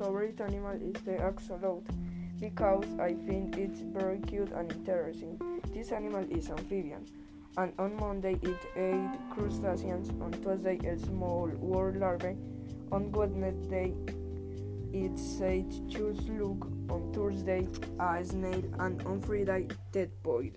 favorite animal is the axolotl because I think it's very cute and interesting. This animal is amphibian, and on Monday it ate crustaceans, on Tuesday a small worm larvae, on Wednesday it ate choose look, on Thursday a snail, and on Friday dead boy.